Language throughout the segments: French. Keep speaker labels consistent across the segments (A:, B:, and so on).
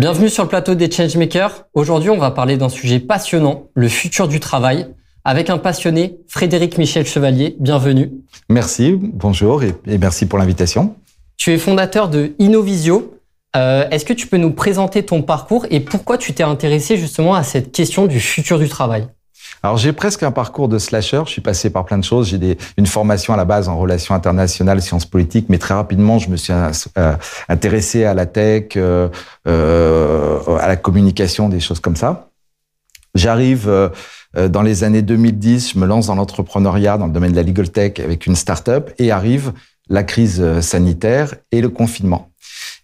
A: Bienvenue sur le plateau des Changemakers. Aujourd'hui, on va parler d'un sujet passionnant, le futur du travail, avec un passionné, Frédéric Michel Chevalier. Bienvenue.
B: Merci, bonjour et, merci pour l'invitation.
A: Tu es fondateur de Innovisio. Euh, Est-ce que tu peux nous présenter ton parcours et pourquoi tu t'es intéressé justement à cette question du futur du travail?
B: Alors j'ai presque un parcours de slasher. Je suis passé par plein de choses. J'ai une formation à la base en relations internationales, sciences politiques, mais très rapidement je me suis euh, intéressé à la tech, euh, euh, à la communication, des choses comme ça. J'arrive euh, dans les années 2010, je me lance dans l'entrepreneuriat dans le domaine de la legal tech avec une start-up et arrive la crise sanitaire et le confinement.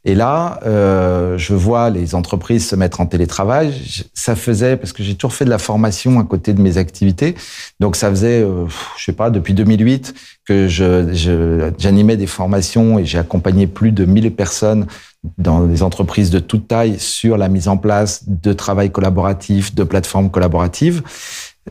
B: Et là, euh, je vois les entreprises se mettre en télétravail. Ça faisait, parce que j'ai toujours fait de la formation à côté de mes activités, donc ça faisait, euh, je sais pas, depuis 2008 que j'animais je, des formations et j'ai accompagné plus de 1000 personnes dans des entreprises de toute taille sur la mise en place de travail collaboratif, de plateformes collaboratives.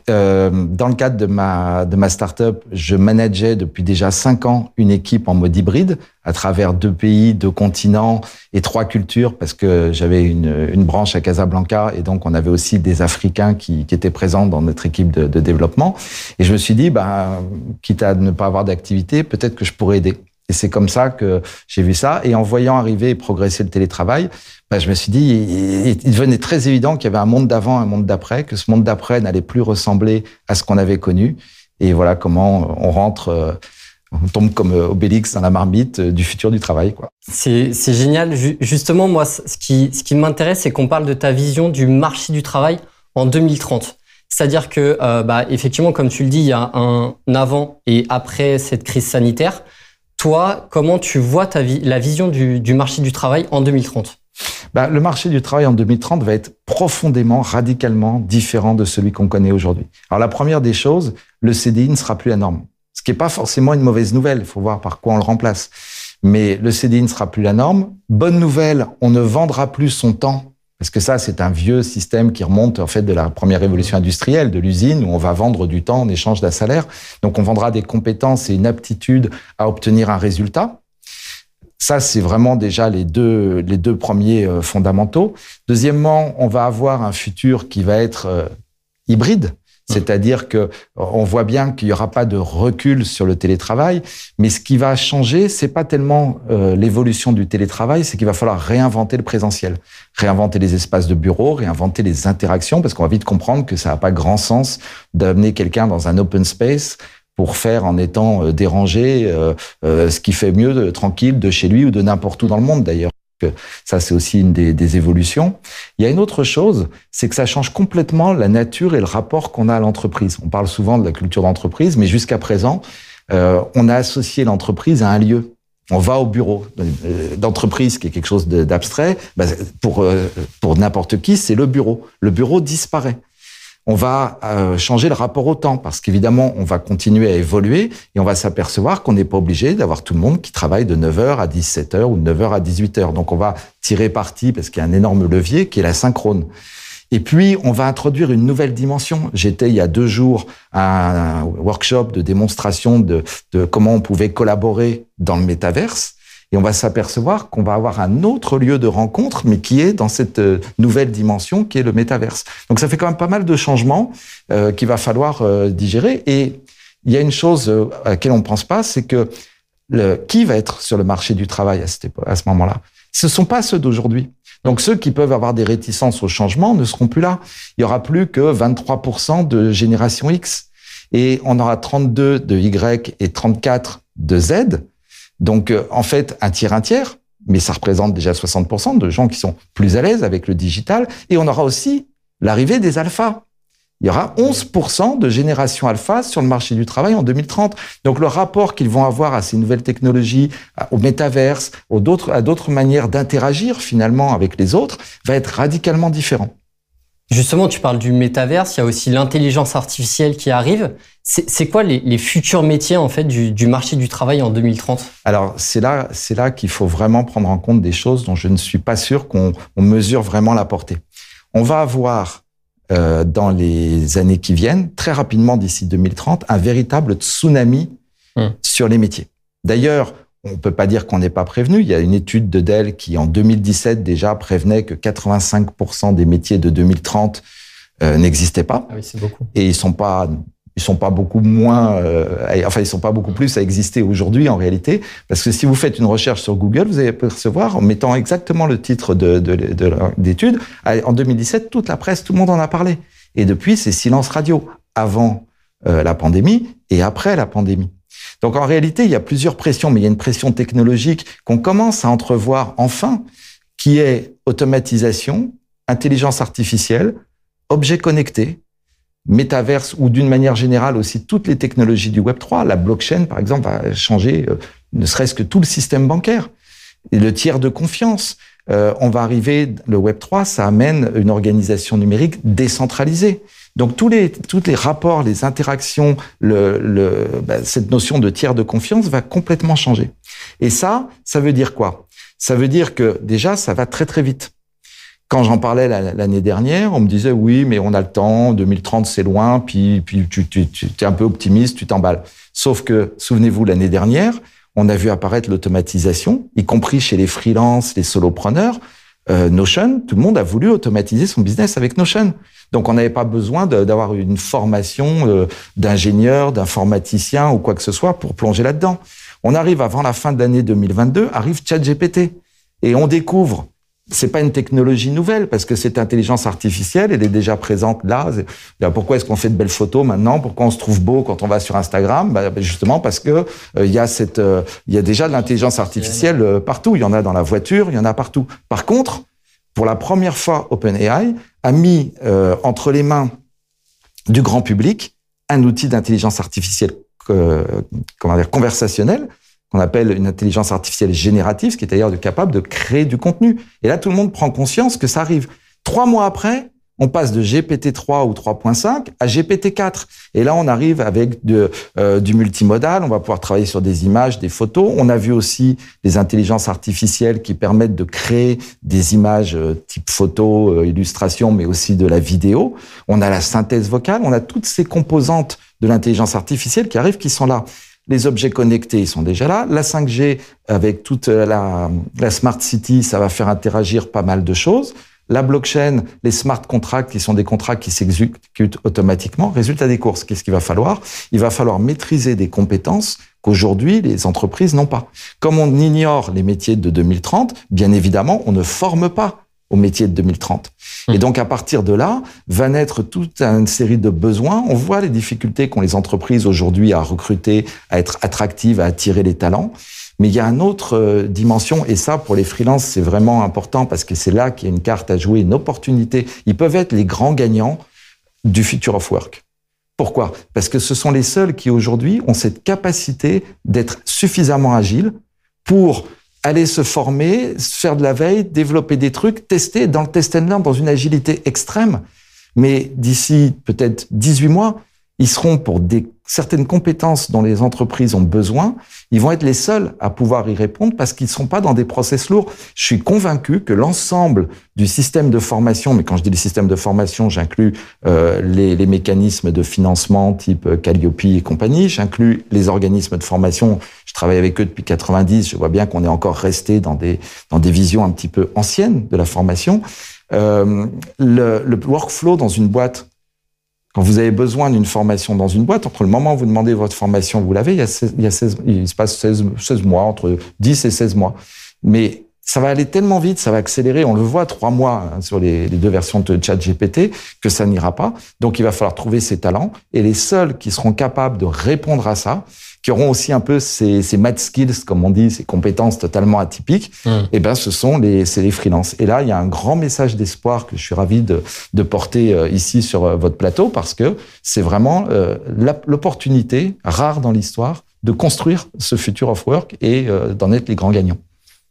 B: Euh, dans le cadre de ma, de ma startup, je manageais depuis déjà cinq ans une équipe en mode hybride à travers deux pays, deux continents et trois cultures parce que j'avais une, une branche à Casablanca et donc on avait aussi des Africains qui, qui étaient présents dans notre équipe de, de développement. Et je me suis dit, bah, quitte à ne pas avoir d'activité, peut-être que je pourrais aider. Et c'est comme ça que j'ai vu ça. Et en voyant arriver et progresser le télétravail, bah, je me suis dit, il, devenait très évident qu'il y avait un monde d'avant, un monde d'après, que ce monde d'après n'allait plus ressembler à ce qu'on avait connu. Et voilà comment on rentre, euh, on tombe comme euh, Obélix dans la marmite euh, du futur du travail.
A: C'est génial. Justement, moi, ce qui, ce qui m'intéresse, c'est qu'on parle de ta vision du marché du travail en 2030. C'est-à-dire que, bah, effectivement, comme tu le dis, il y a un avant et après cette crise sanitaire. Toi, comment tu vois la vision du, marché du travail en 2030
B: bah, le marché du travail en 2030 va être profondément, radicalement différent de celui qu'on connaît aujourd'hui. Alors la première des choses, le CDI ne sera plus la norme. Ce qui n'est pas forcément une mauvaise nouvelle, il faut voir par quoi on le remplace. Mais le CDI ne sera plus la norme. Bonne nouvelle, on ne vendra plus son temps parce que ça, c'est un vieux système qui remonte en fait de la première révolution industrielle, de l'usine, où on va vendre du temps en échange d'un salaire. Donc on vendra des compétences et une aptitude à obtenir un résultat. Ça, c'est vraiment déjà les deux, les deux premiers euh, fondamentaux. Deuxièmement, on va avoir un futur qui va être euh, hybride. C'est-à-dire que on voit bien qu'il n'y aura pas de recul sur le télétravail, mais ce qui va changer, c'est pas tellement euh, l'évolution du télétravail, c'est qu'il va falloir réinventer le présentiel, réinventer les espaces de bureau, réinventer les interactions, parce qu'on va vite comprendre que ça n'a pas grand sens d'amener quelqu'un dans un open space pour faire en étant euh, dérangé euh, ce qui fait mieux tranquille de chez lui ou de n'importe où dans le monde d'ailleurs ça, c'est aussi une des, évolutions. Il y a une autre chose, c'est que ça change complètement la nature et le rapport qu'on a à l'entreprise. On parle souvent de la culture d'entreprise, mais jusqu'à présent, euh, on a associé l'entreprise à un lieu. On va au bureau euh, d'entreprise, qui est quelque chose d'abstrait. Bah, pour euh, pour n'importe qui, c'est le bureau. Le bureau disparaît on va euh, changer le rapport au temps parce qu'évidemment, on va continuer à évoluer et on va s'apercevoir qu'on n'est pas obligé d'avoir tout le monde qui travaille de 9h à 17h ou de 9h à 18h. Donc, on va tirer parti parce qu'il y a un énorme levier qui est la synchrone. Et puis, on va introduire une nouvelle dimension. J'étais il y a deux jours à un workshop de démonstration de, de comment on pouvait collaborer dans le métaverse. Et on va s'apercevoir qu'on va avoir un autre lieu de rencontre, mais qui est dans cette euh, nouvelle dimension qui est le métaverse. Donc ça fait quand même pas mal de changements euh, qu'il va falloir euh, digérer. Et il y a une chose euh, à laquelle on ne pense pas, c'est que le, qui va être sur le marché du travail à, à ce moment-là? Ce ne sont pas ceux d'aujourd'hui. Donc ceux qui peuvent avoir des réticences au changement ne seront plus là. Il y aura plus que 23% de génération X et on aura 32 de Y et 34 de Z. Donc, euh, en fait, un tiers, un tiers, mais ça représente déjà 60% de gens qui sont plus à l'aise avec le digital. Et on aura aussi l'arrivée des alphas. Il y aura 11% de génération alpha sur le marché du travail en 2030. Donc le rapport qu'ils vont avoir à ces nouvelles technologies, au métaverse, à d'autres manières d'interagir finalement avec les autres, va être radicalement différent.
A: Justement, tu parles du métaverse, il y a aussi l'intelligence artificielle qui arrive. C'est quoi les, futurs métiers en fait du, marché du travail en 2030
B: Alors c'est là, c'est là qu'il faut vraiment prendre en compte des choses dont je ne suis pas sûr qu'on mesure vraiment la portée. On va avoir euh, dans les années qui viennent, très rapidement d'ici 2030, un véritable tsunami hum. sur les métiers. D'ailleurs, on peut pas dire qu'on n'est pas prévenu. Il y a une étude de Dell qui, en 2017, déjà prévenait que 85% des métiers de 2030 euh, n'existaient pas.
A: Ah oui, c'est beaucoup.
B: Et ils sont pas ils sont pas beaucoup moins, euh, enfin ils sont pas beaucoup plus à exister aujourd'hui en réalité, parce que si vous faites une recherche sur Google, vous allez percevoir en mettant exactement le titre de, d'étude. En 2017, toute la presse, tout le monde en a parlé. Et depuis, c'est silence radio avant euh, la pandémie et après la pandémie. Donc en réalité, il y a plusieurs pressions, mais il y a une pression technologique qu'on commence à entrevoir enfin, qui est automatisation, intelligence artificielle, objets connectés, métaverse ou d'une manière générale aussi toutes les technologies du Web 3. La blockchain, par exemple, va changer euh, ne serait-ce que tout le système bancaire. Et le tiers de confiance. Euh, on va arriver, le Web 3, ça amène une organisation numérique décentralisée. Donc tous les, tous les rapports, les interactions, le, le, bah, cette notion de tiers de confiance va complètement changer. Et ça, ça veut dire quoi? Ça veut dire que déjà, ça va très très vite. Quand j'en parlais l'année dernière, on me disait oui, mais on a le temps, 2030 c'est loin, puis, puis tu, tu, tu es un peu optimiste, tu t'emballes. Sauf que, souvenez-vous, l'année dernière, on a vu apparaître l'automatisation, y compris chez les freelances, les solopreneurs. Euh, Notion, tout le monde a voulu automatiser son business avec Notion. Donc on n'avait pas besoin d'avoir une formation euh, d'ingénieur, d'informaticien ou quoi que ce soit pour plonger là-dedans. On arrive avant la fin de l'année 2022, arrive ChatGPT et on découvre c'est pas une technologie nouvelle parce que cette intelligence artificielle, elle est déjà présente là. Pourquoi est-ce qu'on fait de belles photos maintenant? Pourquoi on se trouve beau quand on va sur Instagram? Bah, bah Justement parce que euh, il y a cette, euh, il y a déjà de l'intelligence artificielle euh, partout. Il y en a dans la voiture, il y en a partout. Par contre, pour la première fois, OpenAI a mis entre les mains du grand public un outil d'intelligence artificielle, comment dire, conversationnelle qu'on appelle une intelligence artificielle générative, ce qui est d'ailleurs capable de créer du contenu. Et là, tout le monde prend conscience que ça arrive. Trois mois après, on passe de GPT-3 ou 3.5 à GPT-4. Et là, on arrive avec euh, du multimodal. On va pouvoir travailler sur des images, des photos. On a vu aussi des intelligences artificielles qui permettent de créer des images euh, type photo, euh, illustration, mais aussi de la vidéo. On a la synthèse vocale. On a toutes ces composantes de l'intelligence artificielle qui arrivent, qui sont là. Les objets connectés, ils sont déjà là. La 5G, avec toute la, la Smart City, ça va faire interagir pas mal de choses. La blockchain, les smart contracts, qui sont des contrats qui s'exécutent automatiquement. Résultat des courses, qu'est-ce qu'il va falloir? Il va falloir maîtriser des compétences qu'aujourd'hui les entreprises n'ont pas. Comme on ignore les métiers de 2030, bien évidemment, on ne forme pas au métier de 2030. Et hmm. donc, à partir de là, va naître toute une série de besoins. On voit les difficultés qu'ont les entreprises aujourd'hui à recruter, à être attractives, à attirer les talents. Mais il y a une autre euh, dimension, et ça, pour les freelances, c'est vraiment important parce que c'est là qu'il y a une carte à jouer, une opportunité. Ils peuvent être les grands gagnants du future of work. Pourquoi? Parce que ce sont les seuls qui aujourd'hui ont cette capacité d'être suffisamment agiles pour aller se former, faire de la veille, développer des trucs, tester dans le test and learn dans une agilité extrême. Mais d'ici peut-être 18 mois, ils seront pour des certaines compétences dont les entreprises ont besoin, ils vont être les seuls à pouvoir y répondre parce qu'ils ne sont pas dans des process lourds. Je suis convaincu que l'ensemble du système de formation, mais quand je dis le système de formation, j'inclus euh, les, les, mécanismes de financement type Calliope et compagnie, j'inclus les organismes de formation. Je travaille avec eux depuis 90. Je vois bien qu'on est encore resté dans des dans des visions un petit peu anciennes de la formation. Euh, le, le workflow dans une boîte quand vous avez besoin d'une formation dans une boîte, entre le moment où vous demandez votre formation, vous l'avez, il, y a 16, il, y a 16, il se passe 16, 16 mois, entre 10 et 16 mois. Mais ça va aller tellement vite, ça va accélérer. On le voit trois mois hein, sur les, les, deux versions de ChatGPT que ça n'ira pas. Donc il va falloir trouver ses talents et les seuls qui seront capables de répondre à ça, qui auront aussi un peu ces, ces mad skills, comme on dit, ces compétences totalement atypiques, mmh. et eh ben ce sont les, c'est les freelances. Et là, il y a un grand message d'espoir que je suis ravi de, de porter euh, ici sur euh, votre plateau parce que c'est vraiment euh, l'opportunité rare dans l'histoire de construire ce futur of work et d'en être les grands gagnants.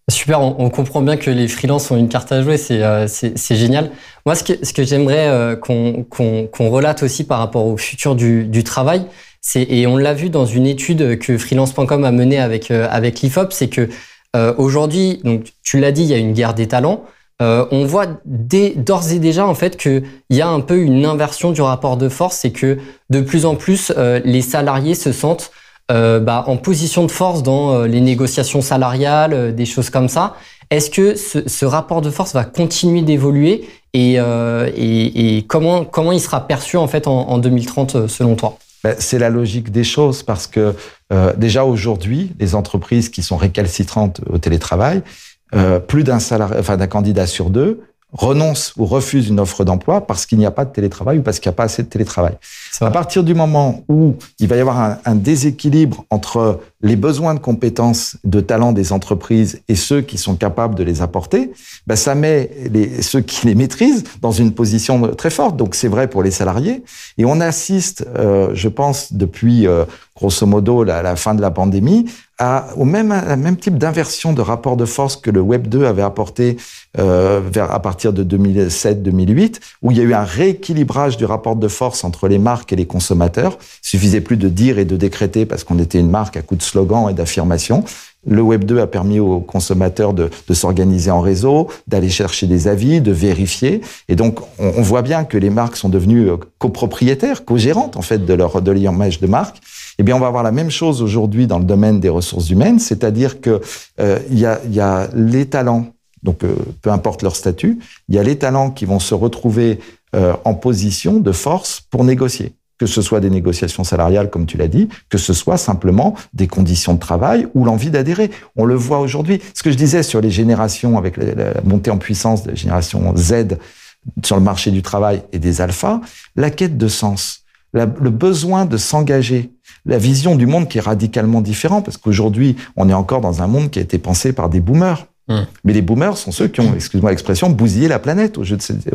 A: Super, on, on, comprend bien que les freelances ont une carte à jouer, c'est euh, génial. Moi, ce que, ce que j'aimerais qu'on qu'on relate aussi par rapport au futur du, du travail, et on l'a vu dans une étude que freelance.com a menée avec euh, avec l'IFOP, c'est que euh, aujourd'hui, donc tu l'as dit, il y a une guerre des talents. Euh, on voit d'ores et déjà en fait qu'il y a un peu une inversion du rapport de force, c'est que de plus en plus les salariés se sentent bah, en position de force dans les négociations salariales, des choses comme ça. Est-ce que ce, rapport de force va continuer d'évoluer et, et, comment, comment il sera perçu en fait en, 2030 selon toi?
B: Ben, C'est la logique des choses parce que déjà aujourd'hui, les entreprises qui sont récalcitrantes au télétravail, plus d'un enfin d'un candidat sur deux renonce ou refuse une offre d'emploi parce qu'il n'y a pas de télétravail ou parce qu'il n'y a pas assez de télétravail. À partir du moment où il va y avoir un, un, déséquilibre entre les besoins de compétences, de talents des entreprises et ceux qui sont capables de les apporter, ben ça met les, ceux qui les maîtrisent dans une position très forte. Donc c'est vrai pour les salariés. Et on assiste, euh, je pense, depuis euh, grosso modo la, la, fin de la pandémie, à, au même, à même type d'inversion de rapport de force que le Web 2 avait apporté euh, vers, à partir de 2007-2008, où il y a eu un rééquilibrage du rapport de force entre les marques et les consommateurs. Il suffisait plus de dire et de décréter parce qu'on était une marque à coup de slogan et d'affirmation. Le Web 2 a permis aux consommateurs de, de s'organiser en réseau, d'aller chercher des avis, de vérifier. Et donc, on, on, voit bien que les marques sont devenues euh, copropriétaires, co-gérantes en fait de leur de l'image de marque. Eh bien, on va avoir la même chose aujourd'hui dans le domaine des ressources humaines, c'est-à-dire que euh, il y, a, y, a, les talents, donc euh, peu importe leur statut, il y a les talents qui vont se retrouver euh, en position de force pour négocier que ce soit des négociations salariales, comme tu l'as dit, que ce soit simplement des conditions de travail ou l'envie d'adhérer. On le voit aujourd'hui. Ce que je disais sur les générations, avec la, montée en puissance de la génération Z sur le marché du travail et des alphas, la quête de sens, le besoin de s'engager, la vision du monde qui est radicalement différent, parce qu'aujourd'hui, on est encore dans un monde qui a été pensé par des boomers. Hum. Mais les boomers sont ceux qui ont, excuse-moi l'expression, bousillé la planète au jeu de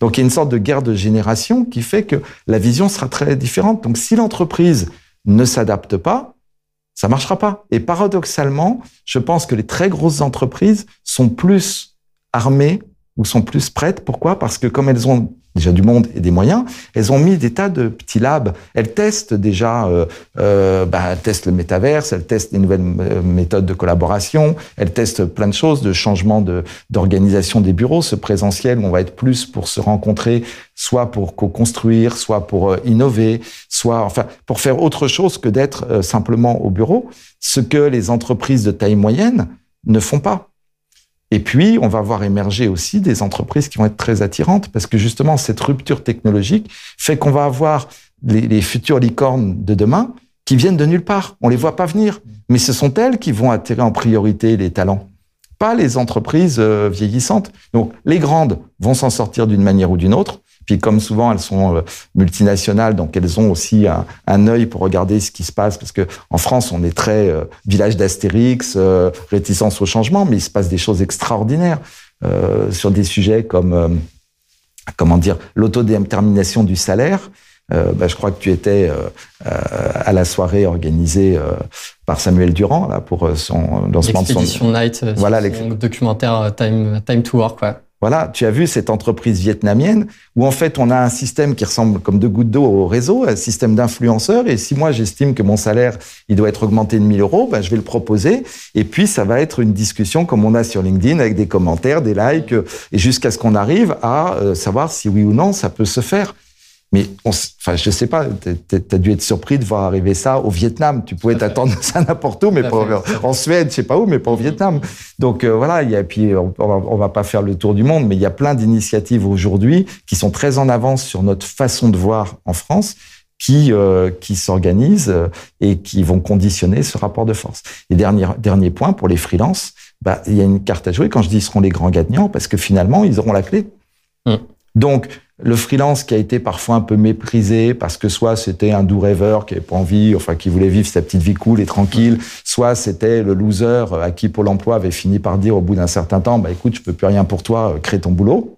B: Donc il y a une sorte de guerre de génération qui fait que la vision sera très différente. Donc si l'entreprise ne s'adapte pas, ça marchera pas. Et paradoxalement, je pense que les très grosses entreprises sont plus armées ou sont plus prêtes. Pourquoi? Parce que comme elles ont déjà du monde et des moyens, elles ont mis des tas de petits labs. Elles testent déjà, euh, euh, bah, elles testent le métaverse, elles testent des nouvelles euh, méthodes de collaboration, elles testent plein de choses, de changement d'organisation des bureaux, ce présentiel où on va être plus pour se rencontrer, soit pour co-construire, soit pour euh, innover, soit enfin pour faire autre chose que d'être simplement au bureau, ce que les entreprises de taille moyenne ne font pas. Et puis, on va voir émerger aussi des entreprises qui vont être très attirantes parce que justement, cette rupture technologique fait qu'on va avoir les, les, futures licornes de demain qui viennent de nulle part. On les voit pas venir, mais ce sont elles qui vont attirer en priorité les talents, pas les entreprises euh, vieillissantes. Donc, les grandes vont s'en sortir d'une manière ou d'une autre. Puis comme souvent elles sont euh, multinationales, donc elles ont aussi un, un, œil pour regarder ce qui se passe, parce que en France on est très euh, village d'Astérix, euh, réticence au changement, mais il se passe des choses extraordinaires euh, sur des sujets comme comment dire l'autodétermination du salaire. Bah, je crois que tu étais à la soirée organisée par Samuel Durand là pour son
A: lancement de son Night, voilà, son documentaire Time Time to Work. Ouais.
B: Voilà, tu as vu cette entreprise vietnamienne où en fait on a un système qui ressemble comme deux gouttes d'eau au réseau, un système d'influenceurs. Et si moi j'estime que mon salaire il doit être augmenté de 1000 euros, ben, je vais le proposer. Et puis ça va être une discussion comme on a sur LinkedIn avec des commentaires, des likes, et jusqu'à ce qu'on arrive à euh, savoir si oui ou non ça peut se faire. Mais on, enfin, je sais pas, tu as dû être surpris de voir arriver ça au Vietnam. Tu pouvais t'attendre ça n'importe où, mais pas en Suède, je sais pas où, mais pas au Vietnam. Donc euh, voilà, il y a, puis on, on, va, pas faire le tour du monde, mais il y a plein d'initiatives aujourd'hui qui sont très en avance sur notre façon de voir en France, qui euh, qui s'organisent euh, et qui vont conditionner ce rapport de force. Et dernier dernier point pour les freelances, bah il y a une carte à jouer quand je dis ils seront les grands gagnants parce que finalement ils auront la clé. Mm. Donc le freelance qui a été parfois un peu méprisé parce que soit c'était un doux rêveur qui avait pas envie, enfin qui voulait vivre sa petite vie cool et tranquille, soit c'était le loser à qui Pôle Emploi avait fini par dire au bout d'un certain temps, bah écoute, je peux plus rien pour toi, euh, crée ton boulot.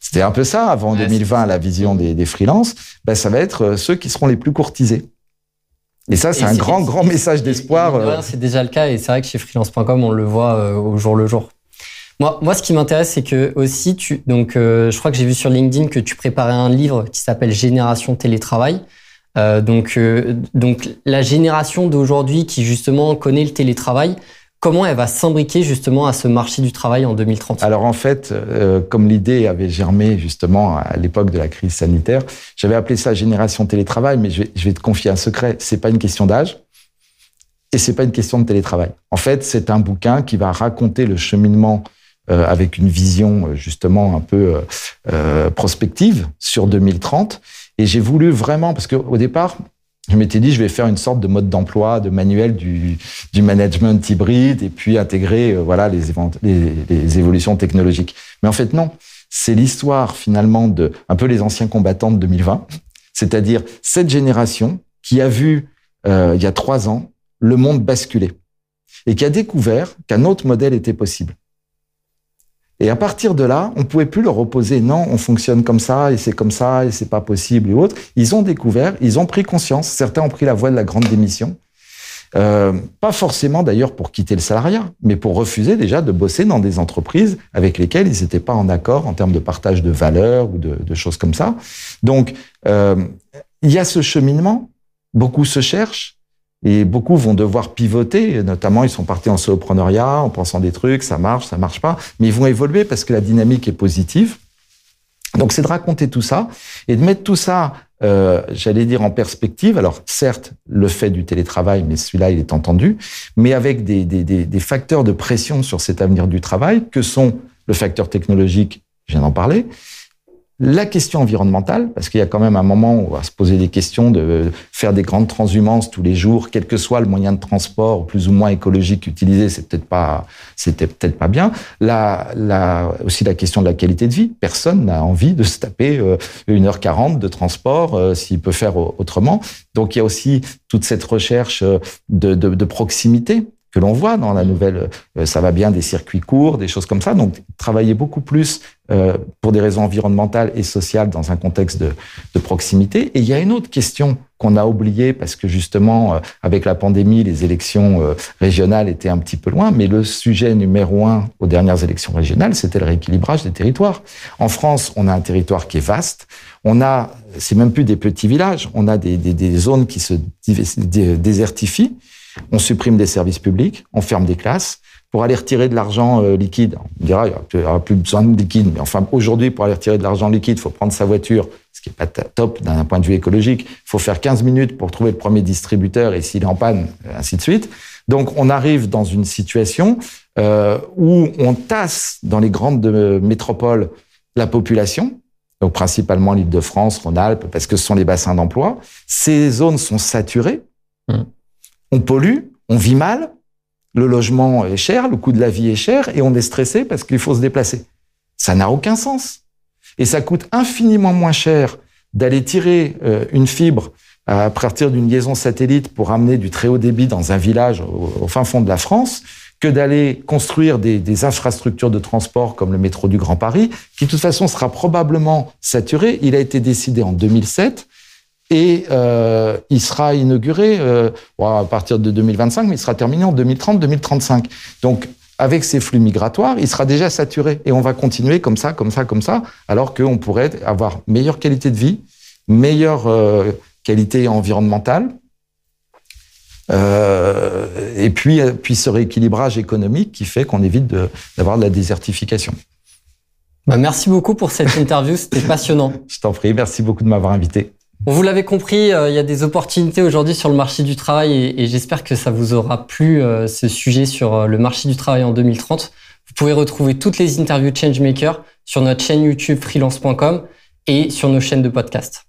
B: C'était un peu ça avant 2020 la vision des, des freelances. Ben ça va être euh, ceux qui seront les plus courtisés. Et ça, c'est un grand, grand message d'espoir.
A: Euh. C'est déjà le cas et c'est vrai que chez freelance.com, on le voit au jour le jour. Moi, moi, ce qui m'intéresse, c'est que aussi, tu, donc, euh, je crois que j'ai vu sur LinkedIn que tu préparais un livre qui s'appelle Génération télétravail. Euh, donc, euh, donc, la génération d'aujourd'hui qui justement connaît le télétravail, comment elle va s'imbriquer justement à ce marché du travail en 2030
B: Alors en fait, comme l'idée avait germé justement à l'époque de la crise sanitaire, j'avais appelé ça génération télétravail, mais je vais, je vais te confier un secret. C'est pas une question d'âge. Et c'est pas une question de télétravail. En fait, c'est un bouquin qui va raconter le cheminement avec une vision euh, justement un peu euh, prospective sur 2030. Et j'ai voulu vraiment, parce qu'au départ, je m'étais dit, je vais faire une sorte de mode d'emploi, de manuel du, du management hybride, et puis intégrer voilà les, évolutions technologiques. Mais en fait, non. C'est l'histoire finalement de un peu les anciens combattants de 2020, c'est-à-dire cette génération qui a vu euh, il y a trois ans le monde basculer et qui a découvert qu'un autre modèle était possible. Et à partir de là, on pouvait plus leur opposer non, on fonctionne comme ça et c'est comme ça et c'est pas possible et autre. Ils ont découvert, ils ont pris conscience. Certains ont pris la voie de la grande démission. Euh, pas forcément d'ailleurs pour quitter le salariat, mais pour refuser déjà de bosser dans des entreprises avec lesquelles ils n'étaient pas en accord en termes de partage de valeurs ou de, de choses comme ça. Donc, euh, il y a ce cheminement. Beaucoup se cherchent. Et beaucoup vont devoir pivoter, notamment ils sont partis en soloprenariat en pensant des trucs, ça marche, ça marche pas, mais ils vont évoluer parce que la dynamique est positive. Donc c'est de raconter tout ça et de mettre tout ça, euh, j'allais dire en perspective. Alors certes, le fait du télétravail, mais celui-là il est entendu, mais avec des, des, des, des facteurs de pression sur cet avenir du travail que sont le facteur technologique, je viens d'en parler, la question environnementale, parce qu'il y a quand même un moment où on va se poser des questions de faire des grandes transhumances tous les jours, quel que soit le moyen de transport plus ou moins écologique utilisé, c'est peut-être pas, c'était peut-être pas bien. La, la, aussi la question de la qualité de vie. Personne n'a envie de se taper euh, une heure quarante de transport euh, s'il peut faire autrement. Donc il y a aussi toute cette recherche euh, de, de, de proximité que l'on voit dans la nouvelle, euh, ça va bien des circuits courts, des choses comme ça. Donc, travailler beaucoup plus euh, pour des raisons environnementales et sociales dans un contexte de, de proximité. Et il y a une autre question qu'on a oubliée parce que justement, euh, avec la pandémie, les élections régionales étaient un petit peu loin. Mais le sujet numéro un aux dernières élections régionales, c'était le rééquilibrage des territoires. En France, on a un territoire qui est vaste. On a, c'est même plus des petits villages, on a des, des, des zones qui se désertifient. On supprime des services publics, on ferme des classes. Pour aller retirer de l'argent euh, liquide, on dira il n'y aura plus besoin de liquide, mais enfin aujourd'hui pour aller retirer de l'argent liquide, il faut prendre sa voiture, ce qui n'est pas top d'un point de vue écologique. Il faut faire 15 minutes pour trouver le premier distributeur et s'il est en panne, euh, ainsi de suite. Donc on arrive dans une situation euh, où on tasse dans les grandes métropoles la population, donc principalement l'Île-de-France, Rhône-Alpes, parce que ce sont les bassins d'emploi. Ces zones sont saturées. Mmh on pollue, on vit mal, le logement est cher, le coût de la vie est cher, et on est stressé parce qu'il faut se déplacer. Ça n'a aucun sens. Et ça coûte infiniment moins cher d'aller tirer euh, une fibre à partir d'une liaison satellite pour amener du très haut débit dans un village au, fin fond de la France que d'aller construire des, des, infrastructures de transport comme le métro du Grand Paris, qui de toute façon sera probablement saturé. Il a été décidé en 2007 et euh, il sera inauguré euh, à partir de 2025, mais il sera terminé en 2030-2035. Donc, avec ces flux migratoires, il sera déjà saturé et on va continuer comme ça, comme ça, comme ça, alors qu'on pourrait avoir meilleure qualité de vie, meilleure euh, qualité environnementale, euh, et puis, puis ce rééquilibrage économique qui fait qu'on évite d'avoir de, de la désertification.
A: Bah merci beaucoup pour cette interview, c'était passionnant.
B: Je t'en prie, merci beaucoup de m'avoir invité.
A: Vous l'avez compris, euh, il y a des opportunités aujourd'hui sur le marché du travail et, j'espère que ça vous aura plu euh, ce sujet sur euh, le marché du travail en 2030. Vous pouvez retrouver toutes les interviews Changemaker sur notre chaîne YouTube freelance.com et sur nos chaînes de podcast.